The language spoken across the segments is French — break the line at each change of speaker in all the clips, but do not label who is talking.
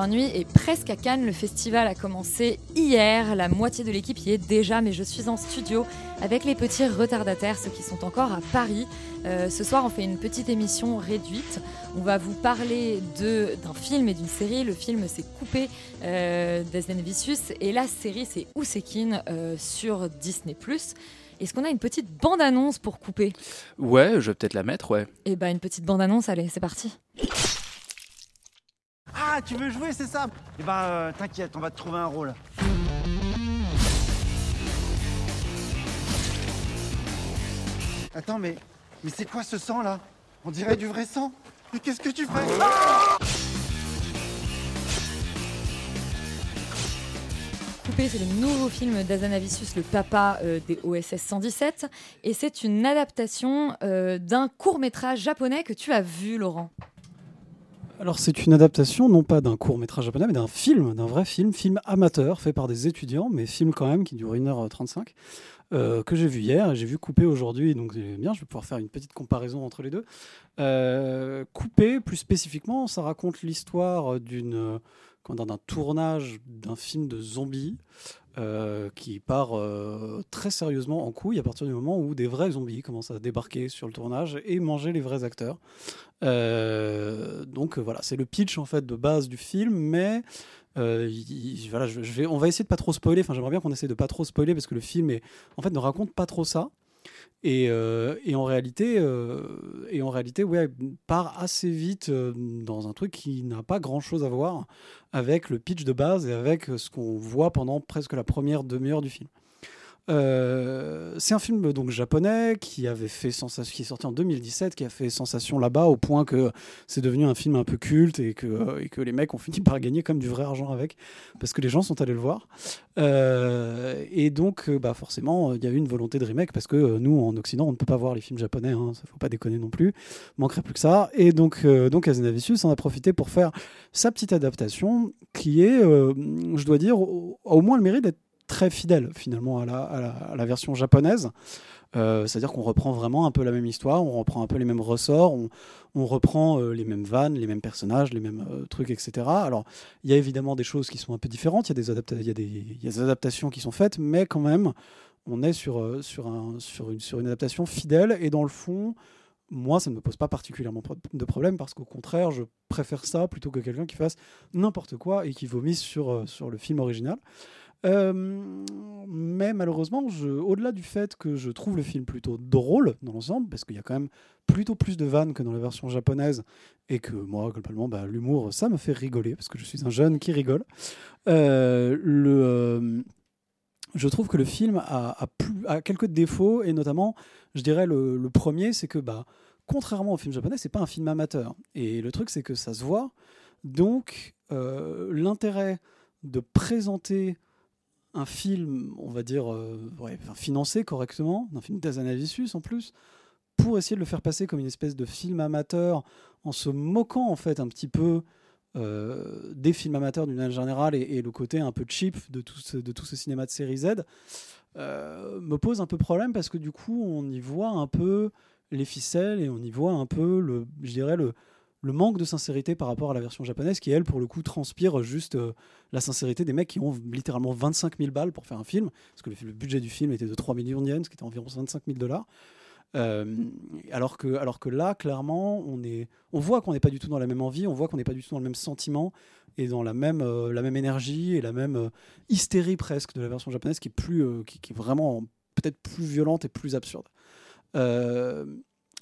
Nuit est presque à Cannes. Le festival a commencé hier. La moitié de l'équipe y est déjà, mais je suis en studio avec les petits retardataires, ceux qui sont encore à Paris. Euh, ce soir, on fait une petite émission réduite. On va vous parler d'un film et d'une série. Le film, c'est Coupé euh, Vicious et la série, c'est Ousekin euh, sur Disney+. Est-ce qu'on a une petite bande-annonce pour Coupé
Ouais, je vais peut-être la mettre, ouais.
Eh ben, une petite bande-annonce, allez, c'est parti.
Ah, tu veux jouer, c'est ça Eh ben, euh, t'inquiète, on va te trouver un rôle. Attends, mais, mais c'est quoi ce sang là On dirait du vrai sang. Mais qu'est-ce que tu fais Ah
Coupé, c'est le nouveau film d'Azanavicius, le papa euh, des OSS 117. Et c'est une adaptation euh, d'un court-métrage japonais que tu as vu, Laurent.
Alors c'est une adaptation non pas d'un court métrage japonais, mais d'un film, d'un vrai film, film amateur fait par des étudiants, mais film quand même qui dure 1h35, euh, que j'ai vu hier et j'ai vu Coupé aujourd'hui, donc bien, je vais pouvoir faire une petite comparaison entre les deux. Euh, Coupé, plus spécifiquement, ça raconte l'histoire d'une d'un tournage d'un film de zombies euh, qui part euh, très sérieusement en couille à partir du moment où des vrais zombies commencent à débarquer sur le tournage et manger les vrais acteurs. Euh, donc voilà, c'est le pitch en fait de base du film, mais il- il- voilà, on va essayer de pas trop spoiler. Enfin, j'aimerais bien qu'on essaie de pas trop spoiler parce que le film est, en fait, ne raconte pas trop ça. Et, euh, et en réalité, euh, et en réalité, ouais, part assez vite euh, dans un truc qui n'a pas grand-chose à voir avec le pitch de base et avec ce qu'on voit pendant presque la première demi-heure du film. Euh, c'est un film donc japonais qui avait fait sensation, qui est sorti en 2017, qui a fait sensation là-bas au point que c'est devenu un film un peu culte et que, les mecs ont fini par gagner comme du vrai argent avec parce que les gens sont allés le voir. Euh, et donc, euh, bah forcément, il y a eu une volonté de remake parce que nous, en Occident, on ne peut pas voir les films japonais, hein, ça faut pas déconner non plus, manquerait plus que ça. Et donc, euh, donc en a profité pour faire sa petite adaptation qui est, je dois dire, au moins le mérite d'être très fidèle finalement à la, version japonaise. Euh, C'est-à-dire qu'on reprend vraiment un peu la même histoire, on reprend un peu les mêmes ressorts, on, reprend euh, les mêmes vannes, les mêmes personnages, les mêmes euh, trucs, etc. Alors, il y a évidemment des choses qui sont un peu différentes, il y, a des adaptations qui sont faites, mais quand même, on est sur, sur, un, sur, une, adaptation fidèle, et dans le fond, moi, ça ne me pose pas particulièrement de problème, parce qu'au contraire, je préfère ça plutôt que quelqu'un qui fasse n'importe quoi et qui vomisse sur le film original. Euh, mais malheureusement, au-delà du fait que je trouve le film plutôt drôle dans l'ensemble, parce qu'il y a quand même plutôt plus de vannes que dans la version japonaise, et que moi, globalement, bah, l'humour, ça me fait rigoler, parce que je suis un jeune qui rigole. Euh, euh, je trouve que le film a, quelques défauts, et notamment, je dirais, le, le premier, c'est que, bah, contrairement au film japonais, c'est pas un film amateur. Et le truc, c'est que ça se voit. Donc, l'intérêt de présenter un film, on va dire, euh, financé correctement, un film d'Azanavicius en plus, pour essayer de le faire passer comme une espèce de film amateur, en se moquant en fait un petit peu euh, des films amateurs d'une manière générale et, le côté un peu cheap de tout ce, de tout ce cinéma de série Z, euh, me pose un peu problème parce que du coup on y voit un peu les ficelles et on y voit un peu le, je dirais le, le manque de sincérité par rapport à la version japonaise qui elle pour le coup transpire juste euh, la sincérité des mecs qui ont littéralement 25 000 balles pour faire un film parce que le, budget du film était de 3 millions de yens ce qui était environ 25 000 dollars Euh, alors, que, alors que là, clairement, on, est, on voit qu'on n'est pas du tout dans la même envie, on voit qu'on n'est pas du tout dans le même sentiment et dans la même, euh, la même énergie et la même hystérie presque de la version japonaise qui est, plus, qui, est vraiment peut-être plus violente et plus absurde.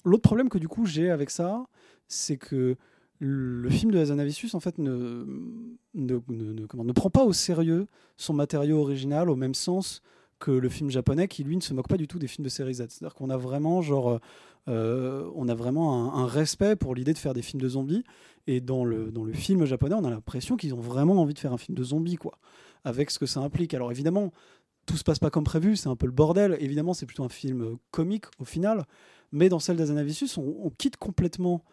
L'autre problème que du coup j'ai avec ça, c'est que le film de Hazanavicius en fait ne, ne, prend pas au sérieux son matériau original au même sens que le film japonais qui lui ne se moque pas du tout des films de série Z. C'est-à-dire qu'on a vraiment genre euh, on a vraiment un, respect pour l'idée de faire des films de zombies et dans le, dans le film japonais on a l'impression qu'ils ont vraiment envie de faire un film de zombies quoi avec ce que ça implique. Alors évidemment tout se passe pas comme prévu, c'est un peu le bordel. Évidemment, c'est plutôt un film euh, comique au final, mais dans celle d'Azanavicius, on, on quitte complètement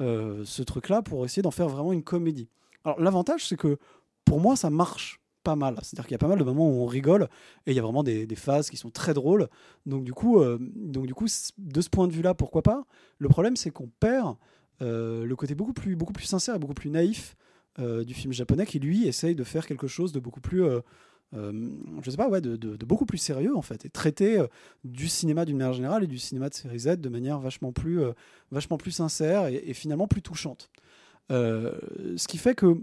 euh, ce truc-là pour essayer d'en faire vraiment une comédie. Alors l'avantage, c'est que pour moi, ça marche pas mal. C'est-à-dire qu'il y a pas mal de moments où on rigole et il y a vraiment des, phases qui sont très drôles. Donc du coup, euh, donc du coup, de ce point de vue-là, pourquoi pas? Le problème, c'est qu'on perd euh, le côté beaucoup plus, beaucoup plus sincère et beaucoup plus naïf du film japonais qui lui essaye de faire quelque chose de beaucoup plus euh, je sais pas, ouais, de, beaucoup plus sérieux en fait, et traiter euh, du cinéma d'une manière générale et du cinéma de série Z de manière vachement plus, euh, vachement plus sincère et, finalement plus touchante. Ce qui fait que,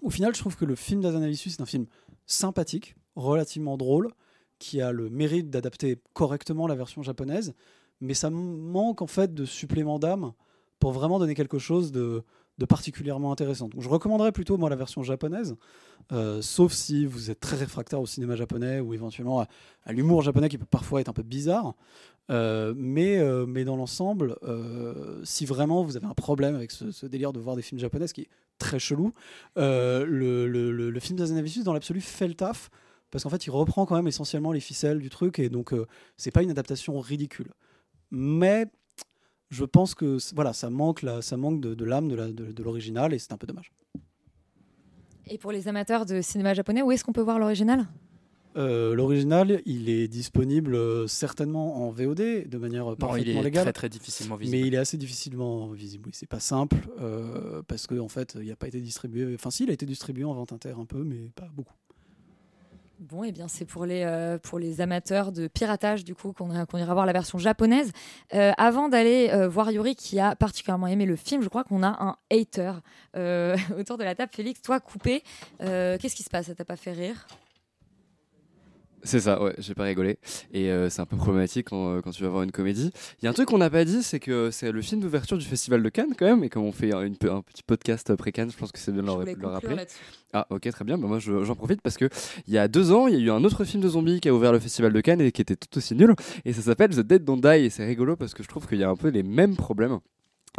au final, je trouve que le film d'Azanavicius est un film sympathique, relativement drôle, qui a le mérite d'adapter correctement la version japonaise, mais ça manque en fait de supplément d'âme pour vraiment donner quelque chose de, de particulièrement intéressant. Donc je recommanderais plutôt moi la version japonaise, euh, sauf si vous êtes très réfractaire au cinéma japonais ou éventuellement à, l'humour japonais qui peut parfois être un peu bizarre. Euh, mais, euh, mais dans l'ensemble, si vraiment vous avez un problème avec ce, délire de voir des films japonais, ce qui est très chelou, le, le, le, le film d'Azanavicius, dans l'absolu, fait le taf. Parce qu'en fait, il reprend quand même essentiellement les ficelles du truc, et donc c'est pas une adaptation ridicule. Mais je pense que voilà, ça manque, la, ça manque de, de l'âme de la- de- de l'original, et c'est un peu dommage.
Et pour les amateurs de cinéma japonais, où est-ce qu'on peut voir l'original?
Euh, L'original, il est disponible euh, certainement en VOD de manière euh,
Non, il
parfaitement
est
légale.
très très difficilement visible.
Mais il est assez difficilement visible. Oui, c'est pas simple euh, parce que en fait, il n'a pas été distribué. Enfin, si, il a été distribué en vente inter un peu, mais pas beaucoup.
Bon, et bien c'est pour les, euh, pour les amateurs de piratage du coup qu'on ira- voir la version japonaise. Euh, avant d'aller euh, voir Yuri qui a particulièrement aimé le film, je crois qu'on a un hater autour de la table. Félix, toi coupé, qu'est-ce qui se passe? Ça t'a pas fait rire?
C'est ça, ouais, j'ai pas rigolé. Et euh, c'est un peu problématique quand, euh, quand tu vas voir une comédie. Il y a un truc qu'on n'a pas dit, c'est que c'est le film d'ouverture du Festival de Cannes quand même. Et comme on fait un, une pe- un petit podcast après Cannes, je pense que c'est bien de le, rappeler. Ah, ok, très bien. Bah, moi, je- j'en profite parce que il y a deux ans, il y a eu un autre film de zombies qui a ouvert le Festival de Cannes et qui était tout aussi nul. Et ça s'appelle The Dead Don't Die. Et c'est rigolo parce que je trouve qu'il y a un peu les mêmes problèmes.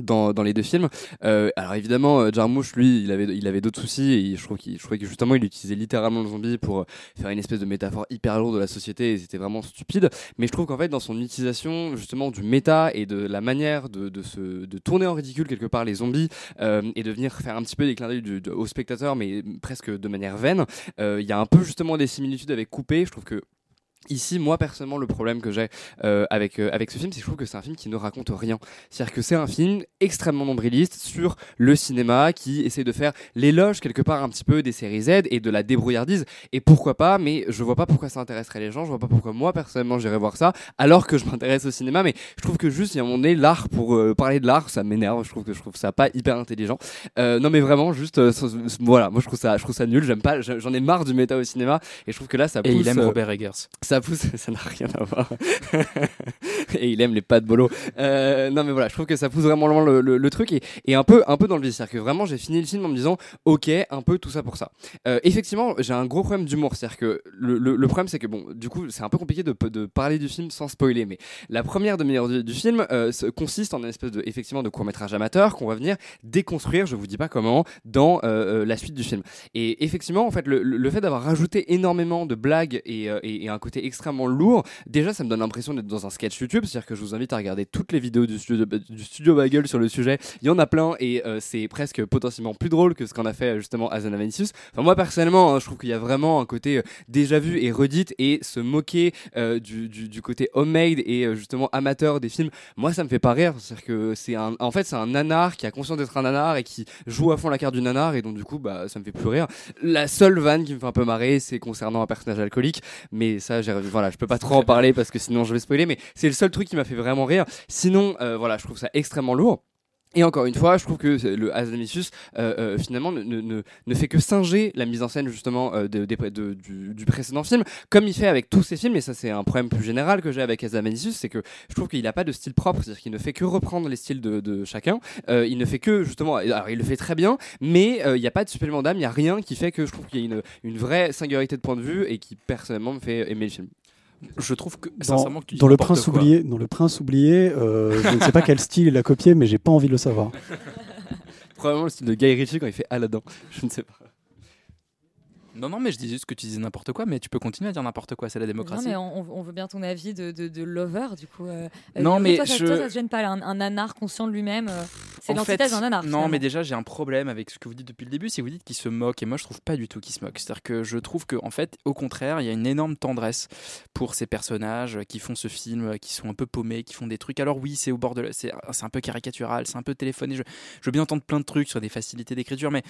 Dans, dans les deux films. Euh, alors évidemment, euh, Jarmusch, lui, il avait, il avait d'autres soucis et je trouve qu'il, je trouvais que justement, il utilisait littéralement le zombie pour euh, faire une espèce de métaphore hyper lourde de la société et c'était vraiment stupide. Mais je trouve qu'en fait, dans son utilisation justement du méta et de la manière de, de, se, de tourner en ridicule quelque part les zombies et de venir faire un petit peu des clins d'œil de- aux spectateurs, mais presque de manière vaine, il y a un peu justement des similitudes avec Coupé. Je trouve que Ici, moi personnellement, le problème que j'ai euh, avec euh, avec ce film, c'est que je trouve que c'est un film qui ne raconte rien. C'est-à-dire que c'est un film extrêmement nombriliste sur le cinéma qui essaie de faire l'éloge quelque part un petit peu des séries Z et de la débrouillardise. Et pourquoi pas Mais je vois pas pourquoi ça intéresserait les gens. Je vois pas pourquoi moi personnellement j'irais voir ça alors que je m'intéresse au cinéma. Mais je trouve que juste il y a un moment donné l'art pour euh, parler de l'art, ça m'énerve. Je trouve que je trouve ça pas hyper intelligent. Euh, non mais vraiment juste euh, voilà, moi je trouve ça je trouve ça nul. J'aime pas. J'en ai marre du méta au cinéma et je trouve que là ça
Et
pousse.
il aime
euh,
Robert Eggers.
ça pousse, ça n'a rien à voir. et il aime les pâtes bolo. Euh, non mais voilà, je trouve que ça pousse vraiment loin le, truc et, un peu, un peu dans le vice. C'est-à-dire que vraiment, j'ai fini le film en me disant, ok, un peu tout ça pour ça. Euh, effectivement, j'ai un gros problème d'humour. C'est-à-dire que le, problème, c'est que bon, du coup, c'est un peu compliqué de, de parler du film sans spoiler. Mais la première demi-heure du, du film euh, consiste en une espèce de, effectivement, de court métrage amateur qu'on va venir déconstruire. Je vous dis pas comment dans la suite du film. Et effectivement, en fait, le, fait d'avoir rajouté énormément de blagues et, et- et un côté extrêmement lourd, déjà, ça me donne l'impression d'être dans un sketch YouTube. C'est-à-dire que je vous invite à regarder toutes les vidéos du studio, Bagel sur le sujet. Il y en a plein et euh, c'est presque potentiellement plus drôle que ce qu'on a fait justement à Zanaventus. Enfin, moi, personnellement, hein, je trouve qu'il y a vraiment un côté euh, déjà vu et redite et se moquer euh, du, côté homemade et euh, justement amateur des films. Moi, ça me fait pas rire. C'est-à-dire que c'est un, en fait, c'est un nanar qui a conscience d'être un nanar et qui joue à fond la carte du nanar et donc du coup, bah, ça me fait plus rire. La seule vanne qui me fait un peu marrer, c'est concernant un personnage alcoolique, mais ça, j'y voilà, je peux pas trop en parler parce que sinon je vais spoiler, mais c'est le seul truc qui m'a fait vraiment rire. Sinon, euh, voilà, je trouve ça extrêmement lourd. Et encore une fois, je trouve que le Hazanavicius euh, euh, finalement ne, ne, ne- fait que singer la mise en scène justement euh, de- de- du, du précédent film, comme il fait avec tous ses films. Et ça, c'est un problème plus général que j'ai avec Hazanavicius, c'est que je trouve qu'il n'a pas de style propre, c'est-à-dire qu'il ne fait que reprendre les styles de, de chacun. Euh, il ne fait que justement, alors il le fait très bien, mais euh, il n'y a pas de supplément d'âme, il n'y a rien qui fait que je trouve qu'il y a une, une vraie singularité de point de vue et qui personnellement me fait aimer le film.
Je trouve que,
Dans,
sincèrement, que tu dis
dans le prince
quoi.
oublié, dans le prince oublié, euh, je ne sais pas quel style il a copié, mais j'ai pas envie de le savoir.
Probablement le style de Guy Ritchie quand il fait Aladdin, je ne sais pas.
Non, non, mais je dis juste que tu disais n'importe quoi, mais tu peux continuer à dire n'importe quoi, c'est la
Non,
démocratie.
mais on, on veut bien ton avis de, de, de lover, du coup. euh, euh,
Non, mais
toi,
je-
toi, ça te gêne pas, un, un nanar conscient de lui-même. euh, c'est
En
l'antithèse
fait,
d'un nanar.
Non,
finalement.
mais déjà, j'ai un problème avec ce que vous dites depuis le début, c'est que vous dites qu'il se moque, et moi, je trouve pas du tout qu'il se moque. C'est-à-dire que je trouve que, en fait, au contraire, il y a une énorme tendresse pour ces personnages qui font ce film, qui sont un peu paumés, qui font des trucs. Alors oui, c'est au bord de, la- c'est c'est un peu caricatural, c'est un peu téléphoné. Je, je veux bien entendre plein de trucs sur des facilités d'écriture, mais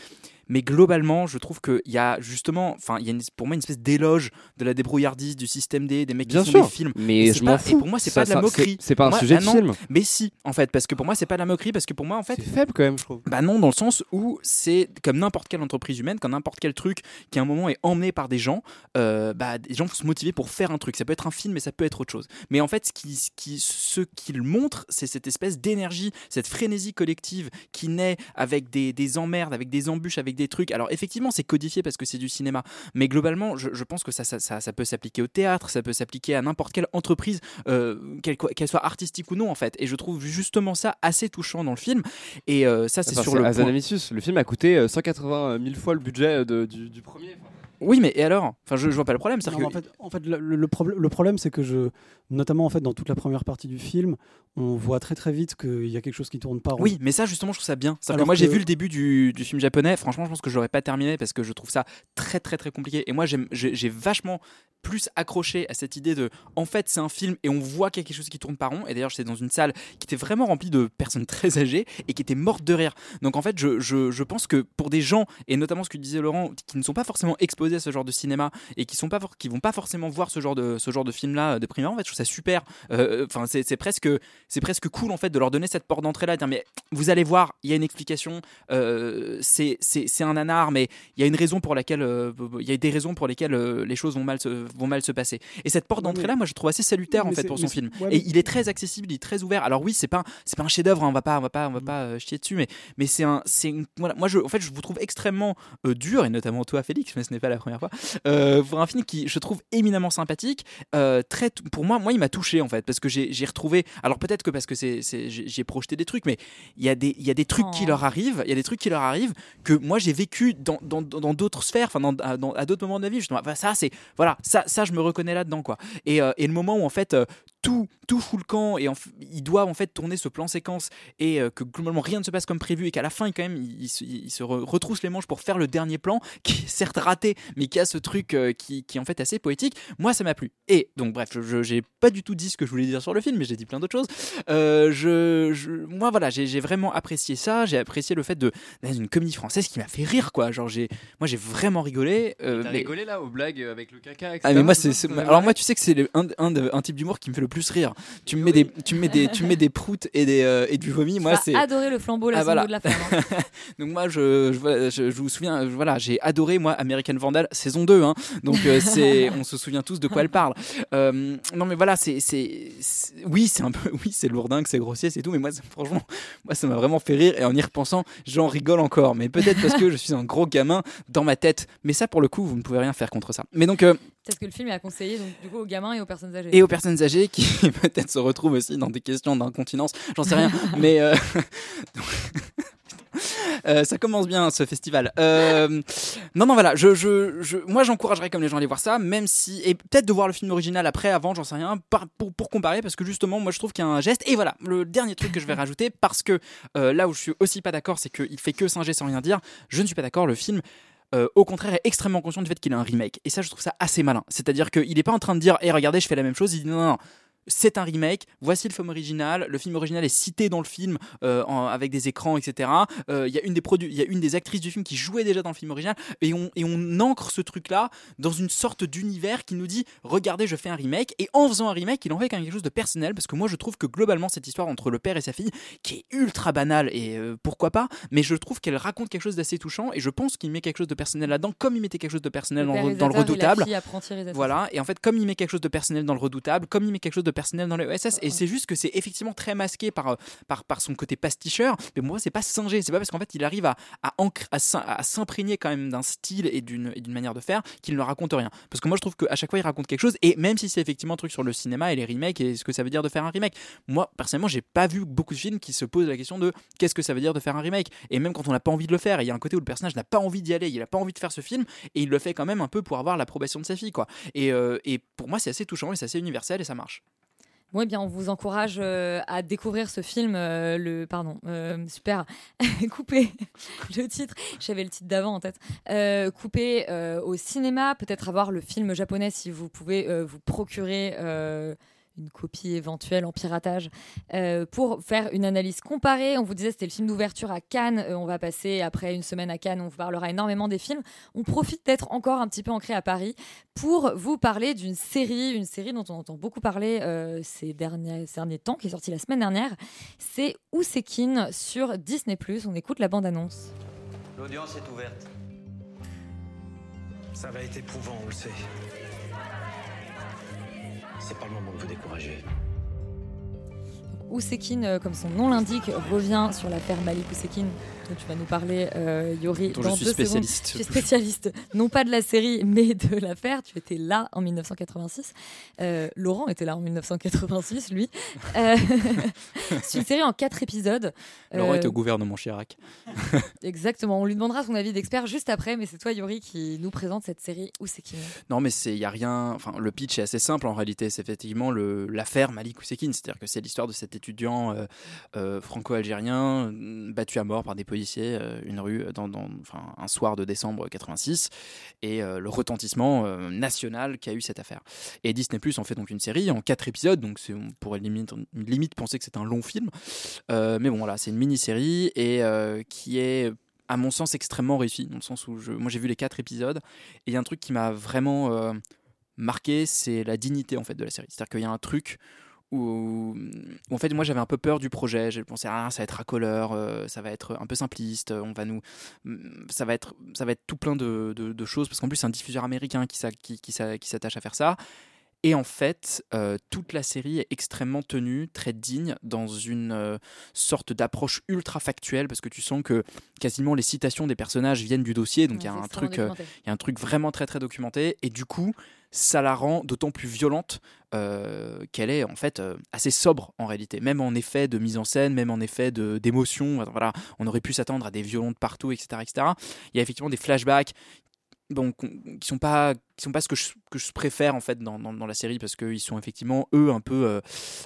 mais globalement, je trouve qu'il y a justement, enfin, il y a une- pour moi une espèce d'éloge de la débrouillardise du système D, des mecs
Bien
qui font
sûr,
des films.
mais je m'en fous.
Et pour moi, c'est pas de la moquerie.
c'est- pas un
Moi-
sujet
ah
de
non,
film.
Mais si, en fait, parce que pour moi, c'est pas de la moquerie, parce que pour moi, en fait,
C'est faible quand même, je trouve.
bah non, dans le sens où c'est comme n'importe quelle entreprise humaine, comme n'importe quel truc qui à un moment est emmené par des gens, euh, bah, des gens vont se motiver pour faire un truc. Ça peut être un film, mais ça peut être autre chose. Mais en fait, ce qui, ce qui, ce qu'il montre, c'est cette espèce d'énergie, cette frénésie collective qui naît avec des, des emmerdes, avec des embûches, avec des trucs. Alors effectivement, c'est codifié parce que c'est du cinéma, mais globalement, je, je pense que ça, ça, ça, ça peut s'appliquer au théâtre, ça peut s'appliquer à n'importe quelle entreprise, euh, qu'elle qu'elle soit artistique ou non, en fait. Et je trouve justement ça assez touchant dans le film. Et euh, ça, c'est
Enfin,
sur le point-.
Le film a coûté euh, 180 000 fois le budget euh, de- du, du premier.
Oui, mais et alors? Enfin, je, je vois pas le problème.
Non, en
que
fait, en fait, le, le problème, le problème, c'est que je, notamment en fait, dans toute la première partie du film, on voit très très vite qu'il y a quelque chose qui tourne pas rond.
Oui, mais ça justement, je trouve ça bien. Que
Alors
moi, j'ai vu le début du, du film japonais. Franchement, je pense que je l'aurais pas terminé parce que je trouve ça très, très, très compliqué. Et moi, j'ai j'ai vachement plus accroché à cette idée de, en fait, c'est un film et on voit qu'il y a quelque chose qui tourne pas rond. Et d'ailleurs, j'étais dans une salle qui était vraiment remplie de personnes très âgées et qui étaient mortes de rire. Donc, en fait, je, je, je pense que pour des gens et notamment ce que disait Laurent, qui ne sont pas forcément exposés à ce genre de cinéma et qui sont pas, qui vont pas forcément voir ce genre de, ce genre de film-là de prime abord, en fait, je trouve ça super. Euh, Enfin, c'est c'est presque, c'est presque cool en fait de leur donner cette porte d'entrée là, de dire mais vous allez voir, il y a une explication. euh, c'est un nanar, mais il y a une raison pour laquelle, euh, il y a des raisons pour lesquelles euh, les choses vont mal se, vont mal se passer. Et cette porte d'entrée là, moi je trouve assez salutaire en fait pour son film.
ouais,
Et il est très accessible, il est très ouvert. Alors oui, c'est pas, c'est pas un chef-d'œuvre, hein, on va pas, on va pas, on va
Mm.
pas euh, chier dessus, mais mais c'est un, c'est voilà, moi je, en fait je vous trouve extrêmement euh, dur et notamment toi Félix, mais ce n'est pas la première fois, euh, pour un film qui je trouve éminemment sympathique. euh, très, pour moi, moi il m'a touché en fait parce que j'ai retrouvé. Alors peut-être que parce que j'ai projeté des trucs, mais il y a des, il y a des trucs qui
Oh.
leur arrivent, il y a des trucs qui leur arrivent que moi j'ai vécu dans dans dans d'autres sphères, enfin dans, à- dans- à d'autres moments de ma vie. Justement, Enfin, ça c'est voilà, ça ça je me reconnais là-dedans quoi. Et, euh, et le moment où en fait euh, tout tout fout le camp et en ils doivent en fait tourner ce plan séquence et euh, que globalement rien ne se passe comme prévu et qu'à la fin quand même ils, ils se- re- retroussent les manches pour faire le dernier plan qui est certes raté mais qui a ce truc euh, qui, qui est en fait assez poétique. Moi ça m'a plu. Et donc bref je- j'ai pas du tout dit ce que je voulais dire sur le film mais j'ai dit plein d'autres choses. Euh, je, je- moi voilà j'ai vraiment apprécié ça. J'ai apprécié le fait de d'être une comédie française qui m'a fait rire quoi. Genre j'ai moi j'ai vraiment rigolé
T'as
mais-
rigolé là aux blagues avec le caca, etc.
ah mais moi c'est alors moi tu sais que c'est un, un, un type d'humour qui me fait le plus rire. Tu me mets des tu me mets des tu me mets des proutes et des euh, et du vomi. Moi c'est
adoré le flambeau, la
Ah, voilà.
de la femme. hein.
donc moi je je, je, je vous souviens voilà j'ai adoré moi American Vandal saison 2 hein. donc euh, c'est on se souvient tous de quoi elle parle. Euh, non mais voilà c'est c'est oui c'est un peu oui c'est lourdingue c'est grossier c'est tout mais moi franchement moi ça m'a vraiment fait rire et en y repensant j'en rigole encore mais peut-être parce que je suis un gros gamin dans ma tête mais ça pour le coup vous ne pouvez rien faire contre ça. Mais donc
Peut-être que le film est à conseiller donc, du coup, aux gamins et aux personnes âgées.
et aux personnes âgées qui peut-être se retrouvent aussi dans des questions d'incontinence, j'en sais rien, mais euh, euh, ça commence bien ce festival. Euh, non, non, voilà, je, je, je, moi j'encouragerais comme les gens à aller voir ça, même si, et peut-être de voir le film original après, avant, j'en sais rien, par- pour, pour comparer, parce que justement, moi je trouve qu'il y a un geste. Et voilà, le dernier truc que je vais rajouter, parce que euh, là où je suis aussi pas d'accord, c'est qu'il fait que singer sans rien dire, je ne suis pas d'accord, le film. au contraire, est extrêmement conscient du fait qu'il a un remake. Et ça, je trouve ça assez malin. C'est-à-dire qu'il n'est pas en train de dire, hé, regardez, je fais la même chose. Il dit, non, non, non. C'est un remake, voici le film original, le film original est cité dans le film euh, en- avec des écrans, etc. Euh, Il y, a une des produ- il y a une des actrices du film qui jouait déjà dans le film original, et on, et on ancre ce truc-là dans une sorte d'univers qui nous dit, regardez, je fais un remake, et en faisant un remake, il en fait quand même quelque chose de personnel, parce que moi je trouve que globalement cette histoire entre le père et sa fille, qui est ultra banale, et euh, pourquoi pas, mais je trouve qu'elle raconte quelque chose d'assez touchant, et je pense qu'il met quelque chose de personnel là-dedans, comme il mettait quelque chose de personnel
Le
dans, le- dans
et
redoutable.
réalisatrice.
Voilà, et en fait, comme il met quelque chose de personnel dans le redoutable, comme il met quelque chose de personnel dans le OSS, et c'est juste que c'est effectivement très masqué par, euh, par, par son côté pasticheur, mais moi, c'est pas singé, c'est pas parce qu'en fait, il arrive à, à, ancre- à s'im- à s'imprégner quand même d'un style et d'une manière de faire qu'il ne raconte rien. Parce que moi, je trouve qu'à chaque fois, il raconte quelque chose, et même si c'est effectivement un truc sur le cinéma et les remakes et ce que ça veut dire de faire un remake, moi, personnellement, j'ai pas vu beaucoup de films qui se posent la question de qu'est-ce que ça veut dire de faire un remake, et même quand on n'a pas envie de le faire, il y a un côté où le personnage n'a pas envie d'y aller, il a pas envie de faire ce film, et il le fait quand même un peu pour avoir l'approbation de sa fille, quoi. Et, euh, et pour moi, c'est assez touchant et c'est assez universel et ça marche.
Bon, eh bien, on vous encourage euh, à découvrir ce film. euh, le, pardon, euh, super. coupé le titre. J'avais le titre d'avant en tête. Coupé au cinéma. Peut-être avoir le film japonais si vous pouvez vous procurer. Une copie éventuelle en piratage euh, pour faire une analyse comparée. On vous disait c'était le film d'ouverture à Cannes. Euh, on va passer après une semaine à Cannes. On vous parlera énormément des films. On profite d'être encore un petit peu ancré à Paris pour vous parler d'une série, une série dont on entend beaucoup parler euh, ces, derniers, ces derniers temps, qui est sortie la semaine dernière. C'est Ousekin sur Disney+. On écoute la bande-annonce.
L'audience est ouverte.
Ça va être éprouvant, on le sait. C'est pas le moment de vous décourager.
Ousekin, euh, comme son nom l'indique, revient sur l'affaire Malik Ousekin, dont tu vas nous parler, euh, Yori,
Dont
dans
je suis
deux
spécialiste.
secondes. Spécialiste, non pas de la série, mais de l'affaire. Tu étais là en 1986. Euh, Laurent était là en 1986, lui. Euh, C'est une série en quatre épisodes.
Laurent était au gouvernement Chirac.
Exactement, on lui demandera son avis d'expert juste après, mais c'est toi, Yori, qui nous présente cette série Ousekin.
Non, mais c'est y a rien. Enfin, le pitch est assez simple en réalité. C'est effectivement l'affaire Malik Ousekine, c'est-à-dire que c'est l'histoire de cet étudiant franco-algérien battu à mort par des policiers, euh, une rue dans, enfin, un soir de décembre 86, et euh, le retentissement euh, national qu'a eu cette affaire. Et Disney Plus en fait donc une série en quatre épisodes, donc on pourrait limite, penser que c'est un long film, mais bon voilà, c'est une mini-série et qui est à mon sens extrêmement réussi dans le sens où moi j'ai vu les quatre épisodes et il y a un truc qui m'a vraiment marqué c'est la dignité en fait de la série c'est à dire qu'il y a un truc où, où, en fait moi j'avais un peu peur du projet. J'ai pensé ah ça va être racoleur euh, ça va être un peu simpliste on va nous ça va être ça va être tout plein de, de- de choses parce qu'en plus c'est un diffuseur américain qui, s'a- qui, qui s'a- qui s'attache à faire ça. Et en fait, euh, toute la série est extrêmement tenue, très digne, dans une euh, sorte d'approche ultra factuelle, parce que tu sens que quasiment les citations des personnages viennent du dossier, donc il y a un truc, euh, y a un truc vraiment très très documenté, et du coup, ça la rend d'autant plus violente euh, qu'elle est en fait euh, assez sobre en réalité, même en effet de mise en scène, même en effet d'émotion. Voilà, on aurait pu s'attendre à des violons de partout, etc., etc. Il y a effectivement des flashbacks bon, qui sont sont pas ce que je, que je préfère en fait dans, dans, la série parce qu'ils sont effectivement eux un peu euh,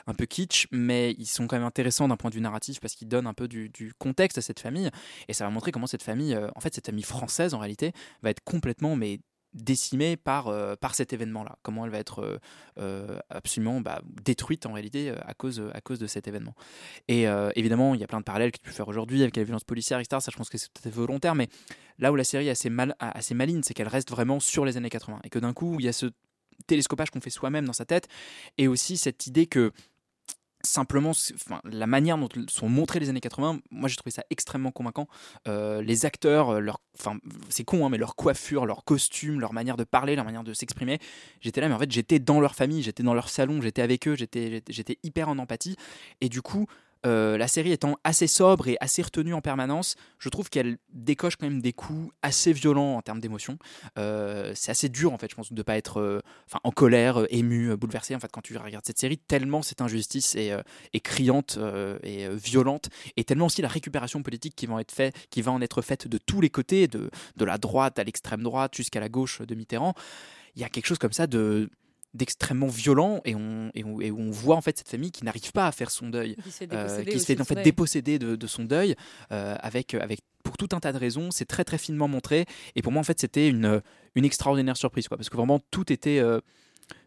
un peu kitsch mais ils sont quand même intéressants d'un point de vue narratif parce qu'ils donnent un peu du, contexte à cette famille et ça va montrer comment cette famille en fait cette famille française en réalité va être complètement mais décimée par, euh, par cet événement-là. Comment elle va être euh, euh, absolument bah, détruite en réalité à cause, à cause de cet événement. Et évidemment, il y a plein de parallèles que tu peux faire aujourd'hui avec la violence policière, etc. Ça, je pense que c'est peut-être volontaire, mais là où la série est assez, mal, assez maligne, c'est qu'elle reste vraiment sur les années 80. Et que d'un coup, il y a ce télescopage qu'on fait soi-même dans sa tête, et aussi cette idée que simplement enfin, la manière dont sont montrées les années 80 moi j'ai trouvé ça extrêmement convaincant. Euh, les acteurs euh, leur enfin c'est con hein, mais leur coiffure leur costume leur manière de parler leur manière de s'exprimer j'étais là mais en fait j'étais dans leur famille j'étais dans leur salon j'étais avec eux j'étais- j'étais hyper en empathie. Et du coup euh, la série étant assez sobre et assez retenue en permanence, je trouve qu'elle décoche quand même des coups assez violents en termes d'émotion. Euh, c'est assez dur en fait, je pense, de pas être euh, en colère, ému, bouleversé en fait quand tu regardes cette série tellement cette injustice est, criante et violente et tellement aussi la récupération politique qui va être qui va en être faite de tous les côtés, de la droite à l'extrême droite jusqu'à la gauche de Mitterrand. Il y a quelque chose comme ça de d'extrêmement violent et on, et, on, et on voit en fait cette famille qui n'arrive pas à faire son deuil.
Qui se fait
euh, qui se fait en fait déposséder de, de son deuil euh, avec, avec pour tout un tas de raisons. C'est très très finement montré. Et pour moi en fait c'était une, une extraordinaire surprise quoi. Parce que vraiment tout était euh,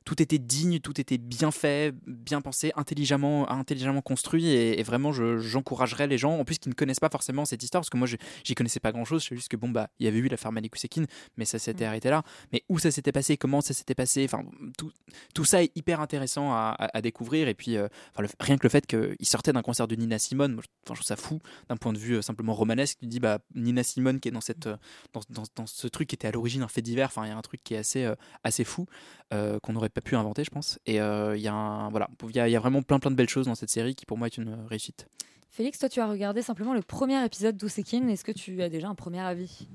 tout était digne, tout était bien fait, bien pensé, intelligemment, intelligemment construit. Et, et vraiment, je- j'encouragerais les gens, en plus qui ne connaissent pas forcément cette histoire, parce que moi, je- j'y connaissais pas grand-chose. Je sais juste que bon, bah, il y avait eu l'affaire Malikusekin, mais ça s'était arrêté là. Mais où ça s'était passé, comment ça s'était passé, enfin, tout, tout ça est hyper intéressant à, à- à découvrir. Et puis, euh, enfin, le- rien que le fait qu'il sortait d'un concert de Nina Simone, moi, je, enfin, je trouve ça fou d'un point de vue euh, simplement romanesque. Tu dis, bah, Nina Simone qui est dans, cette, euh, dans, dans- dans ce truc qui était à l'origine un fait divers, enfin, il y a un truc qui est assez, assez fou qu'on n'aurait pas pu inventer, je pense. Et euh, il y, a voilà, il y, a, vraiment plein, plein de belles choses dans cette série qui, pour moi, est une euh, réussite.
Félix, toi, tu as regardé simplement le premier épisode d'Usekin. Est-ce que tu as déjà un premier avis?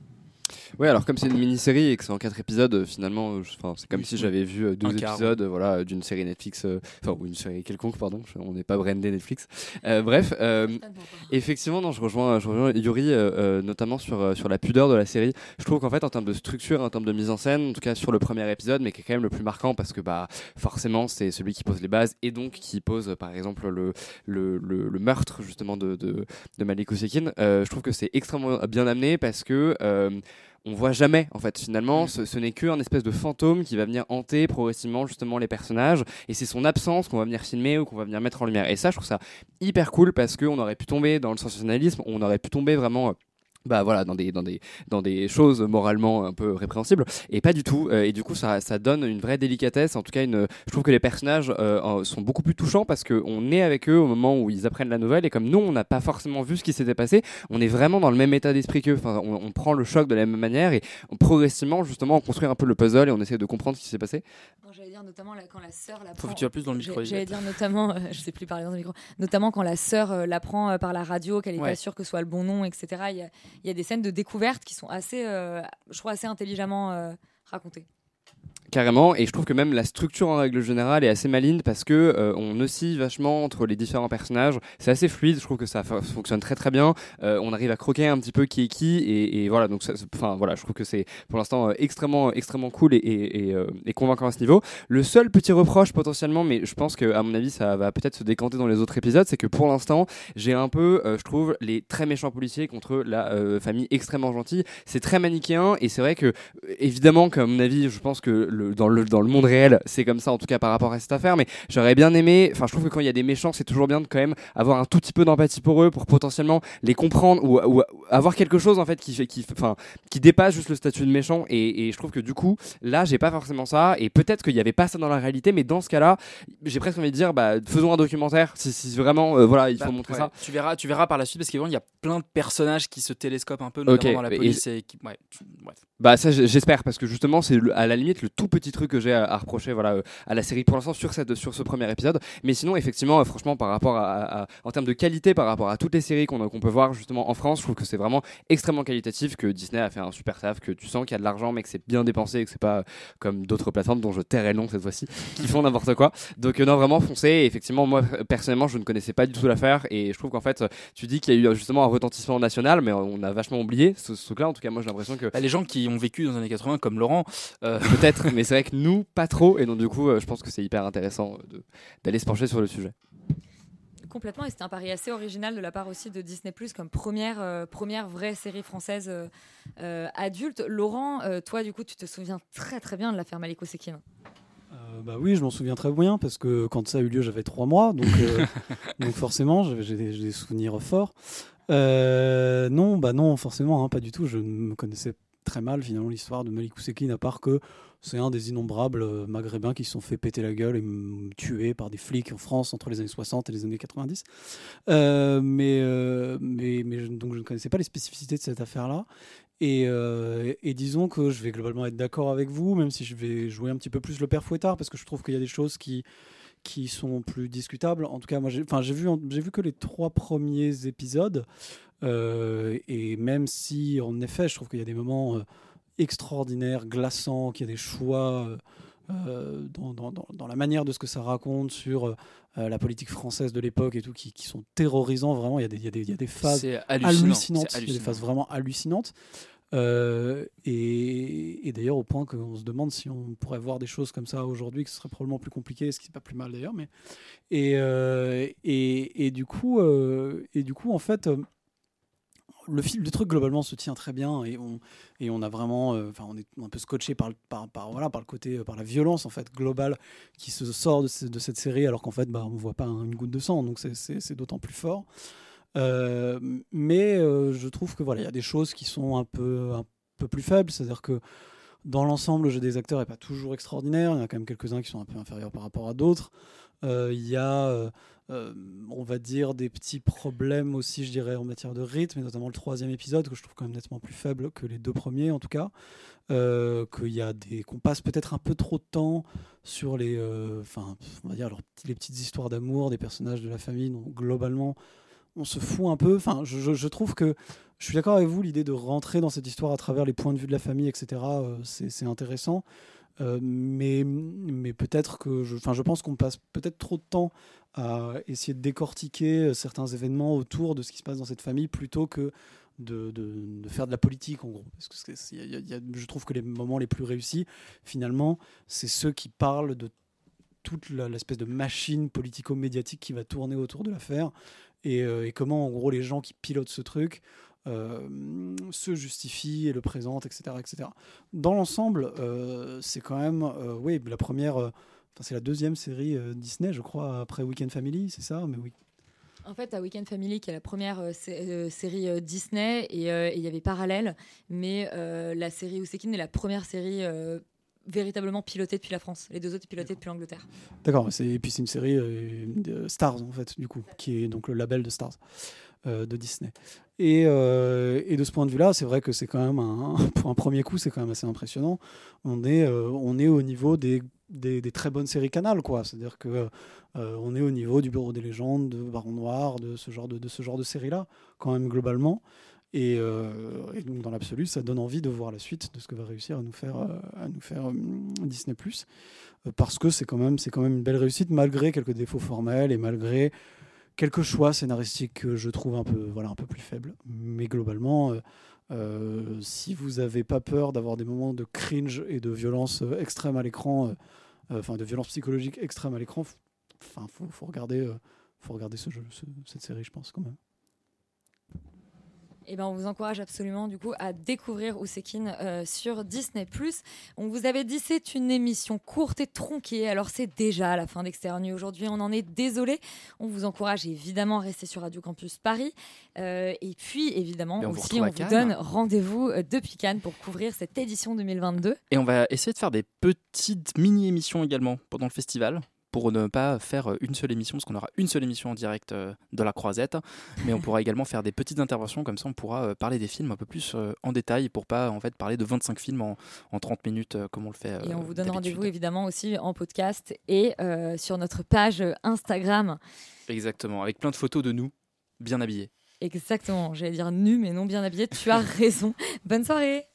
Ouais, alors comme c'est une mini-série et que c'est en quatre épisodes, euh, finalement, euh, je- enfin, c'est comme
Oui,
si
oui.
j'avais vu euh, 12
Un quart,
épisodes euh, voilà, d'une série Netflix, euh, enfin, ou une série quelconque, pardon, je- on n'est pas brandé Netflix. Euh, bref, euh, effectivement, non, je rejoins, je rejoins Yuri, euh, euh, notamment sur, euh, sur la pudeur de la série. Je trouve qu'en fait, en termes de structure, en termes de mise en scène, en tout cas sur le premier épisode, mais qui est quand même le plus marquant parce que bah, forcément, c'est celui qui pose les bases et donc qui pose, euh, par exemple, le, le, le, le meurtre justement de, de, de Malik Ousekine. Euh, je trouve que c'est extrêmement bien amené parce que. On voit jamais en fait finalement. Ce, ce n'est qu'un espèce de fantôme qui va venir hanter progressivement justement les personnages. Et c'est son absence qu'on va venir filmer ou qu'on va venir mettre en lumière. Et ça je trouve ça hyper cool parce qu'on aurait pu tomber dans le sensationnalisme on aurait pu tomber vraiment euh, bah voilà dans des dans des dans des choses moralement un peu répréhensibles. Et pas du tout. Euh, et du coup ça ça donne une vraie délicatesse en tout cas une je trouve que les personnages euh, sont beaucoup plus touchants parce que on est avec eux au moment où ils apprennent la nouvelle. Et comme nous on n'a pas forcément vu ce qui s'était passé on est vraiment dans le même état d'esprit qu'eux. Enfin on, on prend le choc de la même manière et on, progressivement justement on construit un peu le puzzle et on essaie de comprendre ce qui s'est passé.
J'allais dire notamment la- quand la sœur la
Faut que tu vas plus dans le micro,
J'allais dire notamment, euh, je sais plus parler dans le micro, notamment quand la sœur euh, l'apprend euh, par la radio, qu'elle n'est
Ouais.
pas sûre que ce soit le bon nom, etc. Il y a, il y a des scènes de découverte qui sont assez, euh, je trouve, assez intelligemment euh, racontées.
Carrément, et je trouve que même la structure en règle générale est assez maligne parce que euh, on oscille vachement entre les différents personnages. C'est assez fluide, je trouve que ça fonctionne très très bien. Euh, on arrive à croquer un petit peu qui est qui, et, voilà. Donc, enfin voilà, je trouve que c'est pour l'instant euh, extrêmement extrêmement cool et, et, convaincant à ce niveau. Le seul petit reproche potentiellement, mais je pense que à mon avis ça va peut-être se décanter dans les autres épisodes, c'est que pour l'instant j'ai un peu, je trouve, les très méchants policiers contre la famille extrêmement gentille. C'est très manichéen et c'est vrai que évidemment qu'à mon avis, je pense que le, dans, le, dans le monde réel, c'est comme ça en tout cas par rapport à cette affaire, mais j'aurais bien aimé, enfin je trouve que quand il y a des méchants, c'est toujours bien de quand même avoir un tout petit peu d'empathie pour eux, pour potentiellement les comprendre ou, ou avoir quelque chose en fait qui, fait- qui, enfin, qui dépasse juste le statut de méchant et, et je trouve que du coup, là j'ai pas forcément ça et peut-être qu'il y avait pas ça dans la réalité, mais dans ce cas-là, j'ai presque envie de dire, bah, faisons un documentaire si, si vraiment, euh, voilà, il faut
Bah,
montrer
ouais,
ça.
Tu verras, tu verras par la suite parce qu'il y a plein de personnages qui se télescopent un peu, notamment dans la police. Et, qui- ouais, tu- bref.
Bah ça j'espère parce que justement c'est à la limite le tout petit truc que j'ai à, à reprocher voilà euh, à la série pour l'instant sur cette sur ce premier épisode. Mais sinon effectivement euh, franchement par rapport à, en termes de qualité par rapport à toutes les séries qu'on qu'on peut voir justement en France je trouve que c'est vraiment extrêmement qualitatif que Disney a fait un super taf que tu sens qu'il y a de l'argent mais que c'est bien dépensé et que c'est pas euh, comme d'autres plateformes dont je tairai le nom cette fois-ci qui font n'importe quoi. Donc non vraiment foncez. Et effectivement moi personnellement je ne connaissais pas du tout l'affaire. Et je trouve qu'en fait tu dis qu'il y a eu justement un retentissement national mais on a vachement oublié ce, ce truc là en tout cas moi j'ai l'impression que
Bah, les gens qui ont vécu dans les années 80 comme Laurent, euh,
Peut-être, mais c'est vrai que nous, pas trop. Et donc, du coup, euh, je pense que c'est hyper intéressant euh, d'aller se pencher sur le sujet.
Complètement, et c'était un pari assez original de la part aussi de Disney Plus comme première, euh, première vraie série française euh, adulte. Laurent, euh, toi, du coup, tu te souviens très très bien de l'affaire Maliko Sekin.
Euh, bah oui, je m'en souviens très bien parce que quand ça a eu lieu, j'avais trois mois, donc, euh, donc forcément, j'avais- j'ai des, souvenirs forts. Euh, non, bah non, forcément, hein, pas du tout. Je me connaissais très mal finalement l'histoire de Malik Ousekine, à part que c'est un des innombrables euh, maghrébins qui se sont fait péter la gueule et tuer par des flics en France entre les années 60 et les années 90. Euh, mais, euh, mais, mais donc je ne connaissais pas les spécificités de cette affaire-là. Et, disons que je vais globalement être d'accord avec vous, même si je vais jouer un petit peu plus le père Fouettard, parce que je trouve qu'il y a des choses qui, qui sont plus discutables. En tout cas, moi, j'ai vu, vu que les trois premiers épisodes, et même si, en effet, je trouve qu'il y a des moments euh, extraordinaires, glaçants, qu'il y a des choix euh, euh, dans, dans- dans- dans la manière de ce que ça raconte sur euh, la politique française de l'époque et tout, qui, qui sont terrorisants, vraiment. Il y a des, il y a des, il y a des phases
hallucinant,
hallucinantes, il y a des phases vraiment hallucinantes. Euh, et, et d'ailleurs, au point qu'on se demande si on pourrait voir des choses comme ça aujourd'hui, que ce serait probablement plus compliqué, ce qui n'est pas plus mal d'ailleurs. Mais et, euh, et, et du coup, euh, et du coup, en fait, euh, le film, le truc globalement se tient très bien et on a vraiment, euh, enfin, on est un peu scotché par le- côté, euh, par la violence en fait globale qui se sort de, ce- de cette série, alors qu'en fait, bah, on voit pas une goutte de sang, donc c'est- d'autant plus fort. Euh, mais je trouve que voilà, il y a des choses qui sont un peu un peu plus faibles, c'est-à-dire que dans l'ensemble, le jeu des acteurs est pas toujours extraordinaire. Il y en a quand même quelques-uns qui sont un peu inférieurs par rapport à d'autres. Euh, Il y a, euh, euh, on va dire, des petits problèmes aussi, je dirais, en matière de rythme, et notamment le troisième épisode que je trouve quand même nettement plus faible que les deux premiers, en tout cas. Euh, qu'il y a des, qu'on passe peut-être un peu trop de temps sur les, enfin, on va dire petits- les petites histoires d'amour des personnages de la famille. Donc globalement, on se fout un peu. Enfin, je, je- trouve que je suis d'accord avec vous, l'idée de rentrer dans cette histoire à travers les points de vue de la famille, etc. c'est intéressant. Euh, mais mais peut-être que je, je pense qu'on passe peut-être trop de temps à essayer de décortiquer euh, certains événements autour de ce qui se passe dans cette famille plutôt que de, de- faire de la politique en gros. Parce que je trouve que les moments les plus réussis, finalement, c'est ceux qui parlent de toute l'espèce de machine politico-médiatique qui va tourner autour de l'affaire et, euh, et comment en gros les gens qui pilotent ce truc euh, se justifient et le présentent, etc. etc. Dans l'ensemble, euh, c'est quand même, euh, oui, la première, c'est la deuxième série Disney, je crois, après Weekend Family, c'est ça Mais oui.
En fait, à Weekend Family, qui est la première euh, sé- euh, série euh, Disney, et il y avait Parallèle, mais la série Ousekin est la première série véritablement pilotée depuis la France. Les deux autres pilotées depuis l'Angleterre.
D'accord, c'est- et puis c'est une série de Stars en fait, du coup, qui est donc le label de Stars de Disney. Et, euh, et de ce point de vue-là, c'est vrai que c'est quand même pour un premier coup, c'est quand même assez impressionnant. On est, euh, on est au niveau des, des, très bonnes séries Canal, quoi. C'est-à-dire que euh, on est au niveau du Bureau des légendes, de Baron Noir, de ce genre de, ce genre de série-là, quand même globalement. Et, euh, donc dans l'absolu, ça donne envie de voir la suite de ce que va réussir à nous faire, euh, à nous faire euh, Disney+. Euh, parce que c'est quand même c'est quand même une belle réussite malgré quelques défauts formels et malgré quelques choix scénaristiques que je trouve un peu voilà un peu plus faibles. Mais globalement euh, euh, si vous n'avez pas peur d'avoir des moments de cringe et de violence euh, extrême à l'écran enfin de violence psychologique extrême à l'écran enfin faut, regarder faut regarder ce jeu ce- cette série je pense quand même
Eh ben, on vous encourage absolument du coup à découvrir Ousekin euh, sur Disney+. On vous avait dit c'est une émission courte et tronquée, alors c'est déjà la fin d'Extérieur Nuit aujourd'hui, on en est désolé. On vous encourage évidemment à rester sur Radio Campus Paris. Euh, et puis évidemment
on
aussi on vous
Cannes.
donne rendez-vous euh, depuis Cannes pour couvrir cette édition 2022.
Et on va essayer de faire des petites mini-émissions également pendant le festival pour ne pas faire euh, une seule émission, parce qu'on aura une seule émission en direct euh, de la croisette, mais on pourra également faire des petites interventions, comme ça on pourra euh, parler des films un peu plus en détail, pour pas en fait parler de 25 films en, en 30 minutes comme on le fait.
Et on vous donne rendez-vous évidemment aussi en podcast et euh, sur notre page Instagram.
Exactement, avec plein de photos de nous, bien habillés.
Exactement, j'allais dire nu mais non bien habillé. Tu as raison. Bonne soirée.